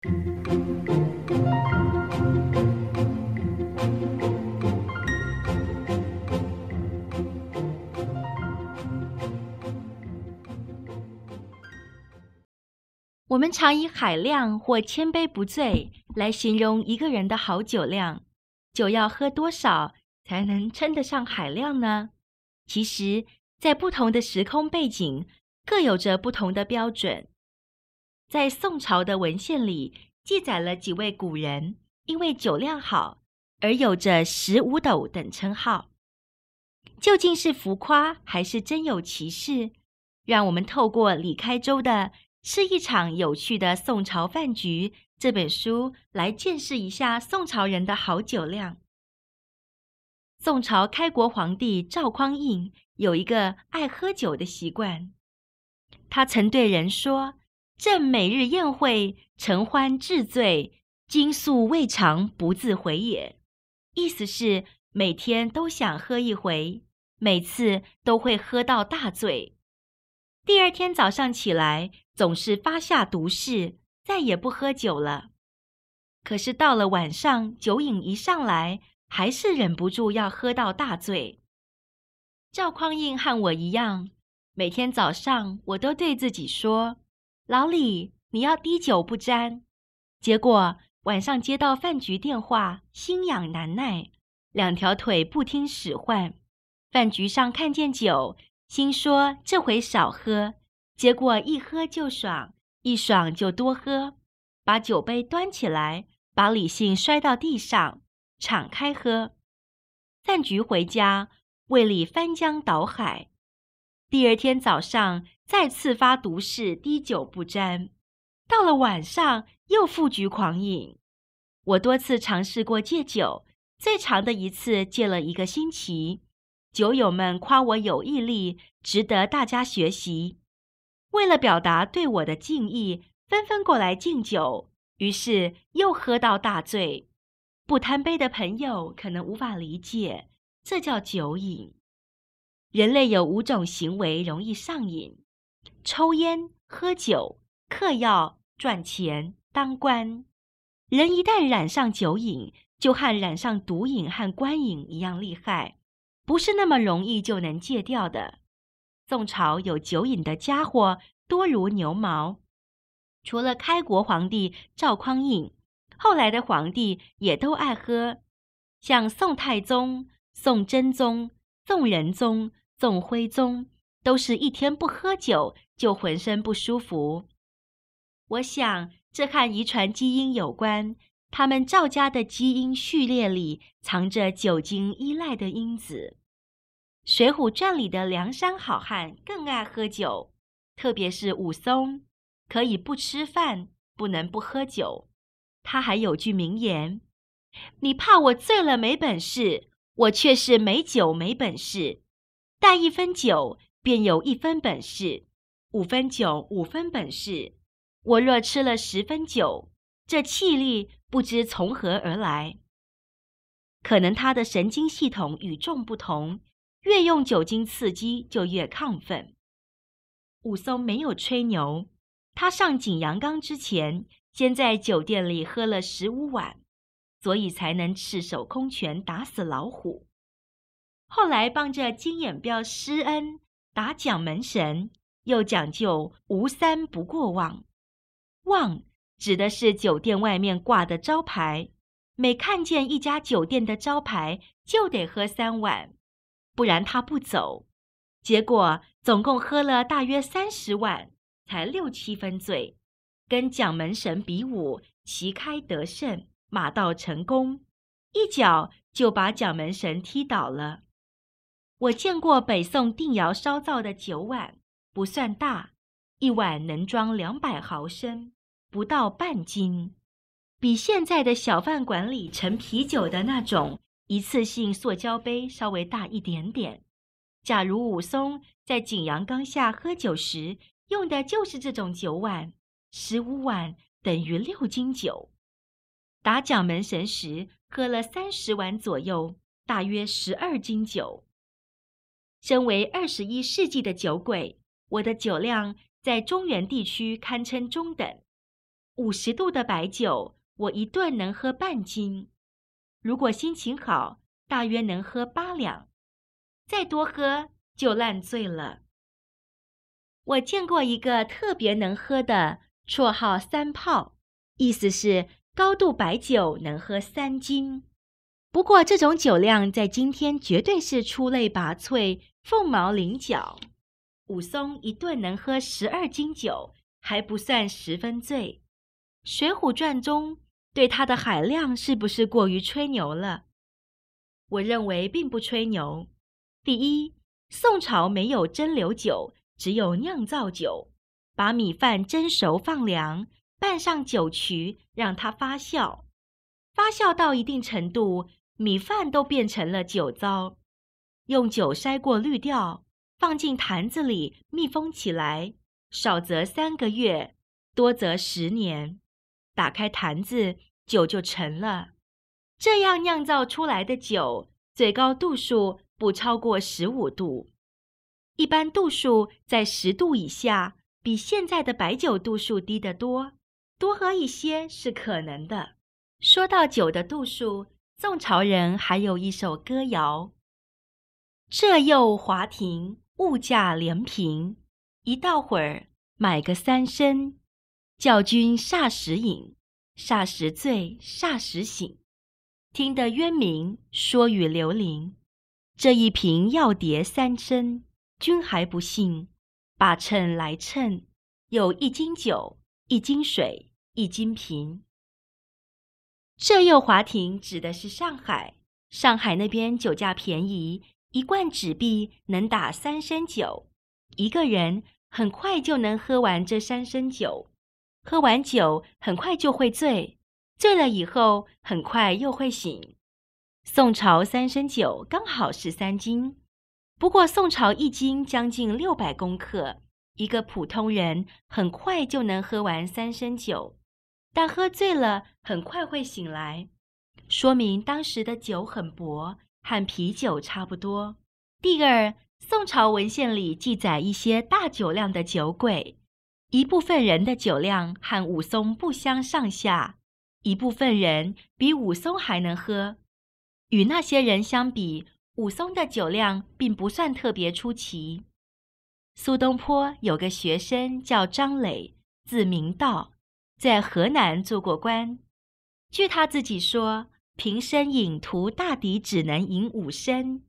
我们常以海量或千杯不醉来形容一个人的好酒量。酒要喝多少才能称得上海量呢？其实，在不同的时空背景，各有着不同的标准。在宋朝的文献里，记载了几位古人因为酒量好而有着十五斗等称号。究竟是浮夸还是真有其事？让我们透过李开周的。是一场有趣的宋朝饭局。这本书来见识一下宋朝人的好酒量。宋朝开国皇帝赵匡胤有一个爱喝酒的习惯，他曾对人说：“朕每日宴会，承欢至醉，今宿未尝不自悔也。”意思是每天都想喝一回，每次都会喝到大醉。第二天早上起来，总是发下毒誓，再也不喝酒了。可是到了晚上，酒瘾一上来，还是忍不住要喝到大醉。赵匡胤和我一样，每天早上我都对自己说：“老李，你要滴酒不沾。”结果晚上接到饭局电话，心痒难耐，两条腿不听使唤。饭局上看见酒。心说这回少喝，结果一喝就爽，一爽就多喝，把酒杯端起来，把理性摔到地上，敞开喝。饭局回家，胃里翻江倒海。第二天早上再次发毒誓，滴酒不沾。到了晚上又复局狂饮。我多次尝试过戒酒，最长的一次戒了一个星期。酒友们夸我有毅力，值得大家学习。为了表达对我的敬意，纷纷过来敬酒，于是又喝到大醉。不贪杯的朋友可能无法理解，这叫酒瘾。人类有五种行为容易上瘾：抽烟、喝酒、嗑药、赚钱、当官。人一旦染上酒瘾，就和染上毒瘾和官瘾一样厉害。不是那么容易就能戒掉的。宋朝有酒瘾的家伙多如牛毛，除了开国皇帝赵匡胤，后来的皇帝也都爱喝，像宋太宗、宋真宗、宋仁宗、宋徽宗，都是一天不喝酒就浑身不舒服。我想这和遗传基因有关，他们赵家的基因序列里藏着酒精依赖的因子。《水浒传》里的梁山好汉更爱喝酒，特别是武松，可以不吃饭，不能不喝酒。他还有句名言：“你怕我醉了没本事，我却是没酒没本事。带一分酒，便有一分本事；五分酒，五分本事。我若吃了十分酒，这气力不知从何而来。可能他的神经系统与众不同。”越用酒精刺激，就越亢奋。武松没有吹牛，他上景阳冈之前，先在酒店里喝了十五碗，所以才能赤手空拳打死老虎。后来帮着金眼彪施恩打蒋门神，又讲究无三不过望。望指的是酒店外面挂的招牌，每看见一家酒店的招牌，就得喝三碗。不然他不走，结果总共喝了大约三十碗，才六七分醉，跟蒋门神比武，旗开得胜，马到成功，一脚就把蒋门神踢倒了。我见过北宋定窑烧造的酒碗，不算大，一碗能装两百毫升，不到半斤，比现在的小饭馆里盛啤酒的那种。一次性塑胶杯稍微大一点点。假如武松在景阳冈下喝酒时用的就是这种酒碗，十五碗等于六斤酒。打蒋门神时喝了三十碗左右，大约十二斤酒。身为二十一世纪的酒鬼，我的酒量在中原地区堪称中等。五十度的白酒，我一顿能喝半斤；如果心情好，大约能喝八两。再多喝就烂醉了。我见过一个特别能喝的，绰号“三炮”，意思是高度白酒能喝三斤。不过这种酒量在今天绝对是出类拔萃、凤毛麟角。武松一顿能喝十二斤酒，还不算十分醉。《水浒传》中对他的海量是不是过于吹牛了？我认为并不吹牛。第一，宋朝没有蒸馏酒。只有酿造酒，把米饭蒸熟放凉，拌上酒曲，让它发酵。发酵到一定程度，米饭都变成了酒糟。用酒筛过滤掉，放进坛子里密封起来，少则三个月，多则十年。打开坛子，酒就成了。这样酿造出来的酒，最高度数不超过十五度。一般度数在十度以下，比现在的白酒度数低得多。多喝一些是可能的。说到酒的度数，宋朝人还有一首歌谣：“这又华亭，物价连平。一到会儿，买个三升，教君霎时饮，霎时醉，霎时醒。听得渊明，说语流灵。这一瓶要叠三升。”君还不信，把秤来称，有一斤酒，一斤水，一斤瓶。这又华亭指的是上海，上海那边酒价便宜，一罐纸币能打三升酒，一个人很快就能喝完这三升酒。喝完酒很快就会醉，醉了以后很快又会醒。宋朝三升酒刚好是三斤。不过宋朝一斤将近六百公克，一个普通人很快就能喝完三升酒，但喝醉了很快会醒来，说明当时的酒很薄，和啤酒差不多。第二，宋朝文献里记载一些大酒量的酒鬼，一部分人的酒量和武松不相上下，一部分人比武松还能喝，与那些人相比。武松的酒量并不算特别出奇。苏东坡有个学生叫张磊，字明道，在河南做过官。据他自己说，平生饮荼大抵只能饮五升，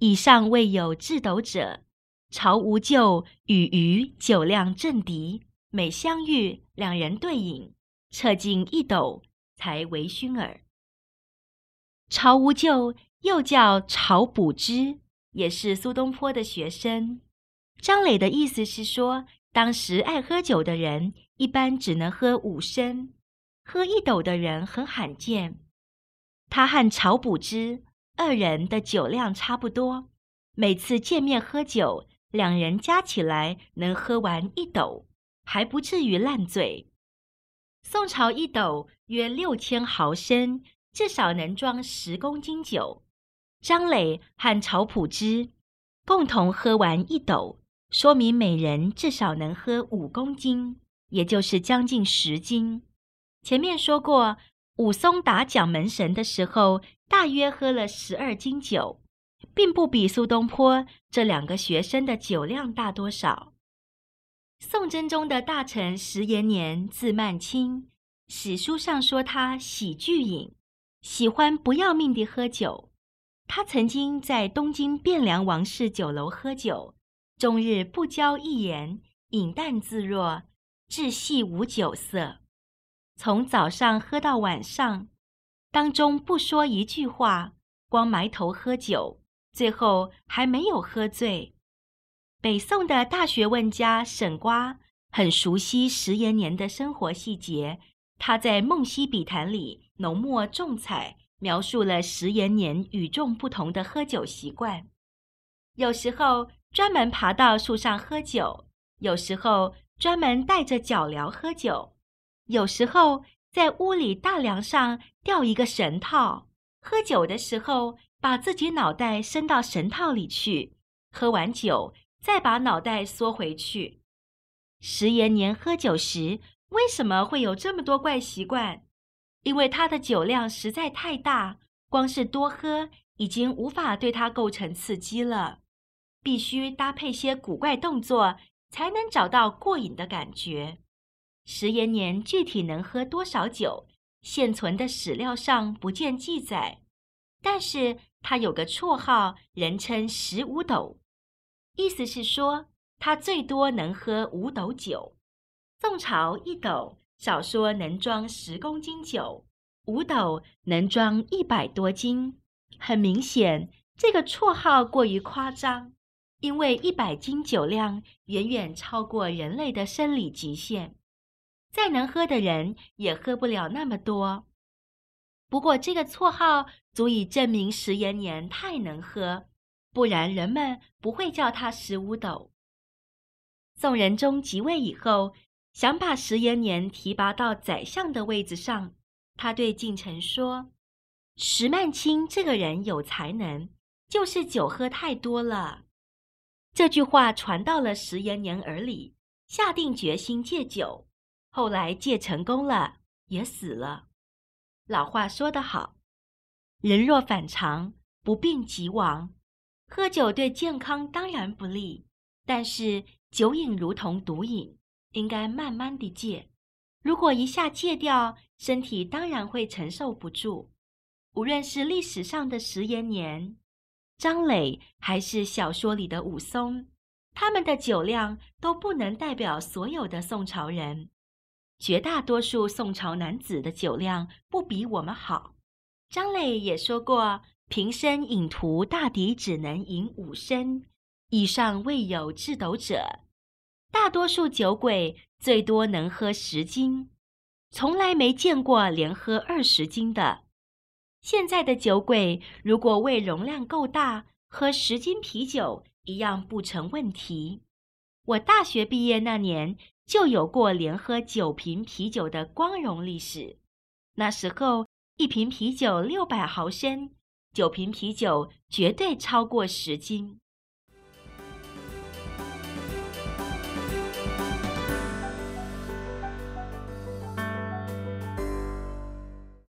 以上未有至斗者。曹无咎与余酒量正敌，每相遇，两人对饮，测尽一斗，才为醺耳。曹无咎。又叫曹补之，也是苏东坡的学生。张磊的意思是说，当时爱喝酒的人一般只能喝五升，喝一斗的人很罕见。他和曹补之二人的酒量差不多，每次见面喝酒，两人加起来能喝完一斗，还不至于烂醉。宋朝一斗约六千毫升，至少能装十公斤酒。张磊和曹朴之共同喝完一斗，说明每人至少能喝五公斤，也就是将近十斤。前面说过，武松打蒋门神的时候，大约喝了十二斤酒，并不比苏东坡这两个学生的酒量大多少。宋真宗的大臣石延年字曼卿，史书上说他喜聚饮，喜欢不要命地喝酒。他曾经在东京汴梁王氏酒楼喝酒，终日不交一言，饮淡自若，至细无酒色。从早上喝到晚上，当中不说一句话，光埋头喝酒，最后还没有喝醉。北宋的大学问家沈瓜很熟悉石延年的生活细节，他在《梦溪笔谈》里浓墨重彩。描述了石延年与众不同的喝酒习惯，有时候专门爬到树上喝酒，有时候专门带着脚镣喝酒，有时候在屋里大梁上吊一个绳套，喝酒的时候把自己脑袋伸到绳套里去，喝完酒再把脑袋缩回去。石延年喝酒时为什么会有这么多怪习惯？因为他的酒量实在太大，光是多喝已经无法对他构成刺激了，必须搭配些古怪动作，才能找到过瘾的感觉。石延年具体能喝多少酒，现存的史料上不见记载，但是他有个绰号，人称十五斗，意思是说他最多能喝五斗酒。宋朝一斗少说能装十公斤酒，五斗能装一百多斤。很明显，这个绰号过于夸张，因为一百斤酒量远远超过人类的生理极限，再能喝的人也喝不了那么多。不过，这个绰号足以证明石延年太能喝，不然人们不会叫他石五斗。宋仁宗即位以后，想把石延年提拔到宰相的位子上，他对近臣说：“石曼青这个人有才能，就是酒喝太多了。”这句话传到了石延年耳里，下定决心戒酒。后来戒成功了，也死了。老话说得好：“人若反常，不病即亡。”喝酒对健康当然不利，但是酒瘾如同毒瘾。应该慢慢地戒，如果一下戒掉，身体当然会承受不住。无论是历史上的石延年、张磊，还是小说里的武松，他们的酒量都不能代表所有的宋朝人。绝大多数宋朝男子的酒量不比我们好。张磊也说过：“平生饮徒大抵只能饮五升，以上未有制斗者。”大多数酒鬼最多能喝十斤，从来没见过连喝二十斤的。现在的酒鬼如果胃容量够大，喝十斤啤酒一样不成问题。我大学毕业那年就有过连喝九瓶啤酒的光荣历史。那时候一瓶啤酒六百毫升，九瓶啤酒绝对超过十斤。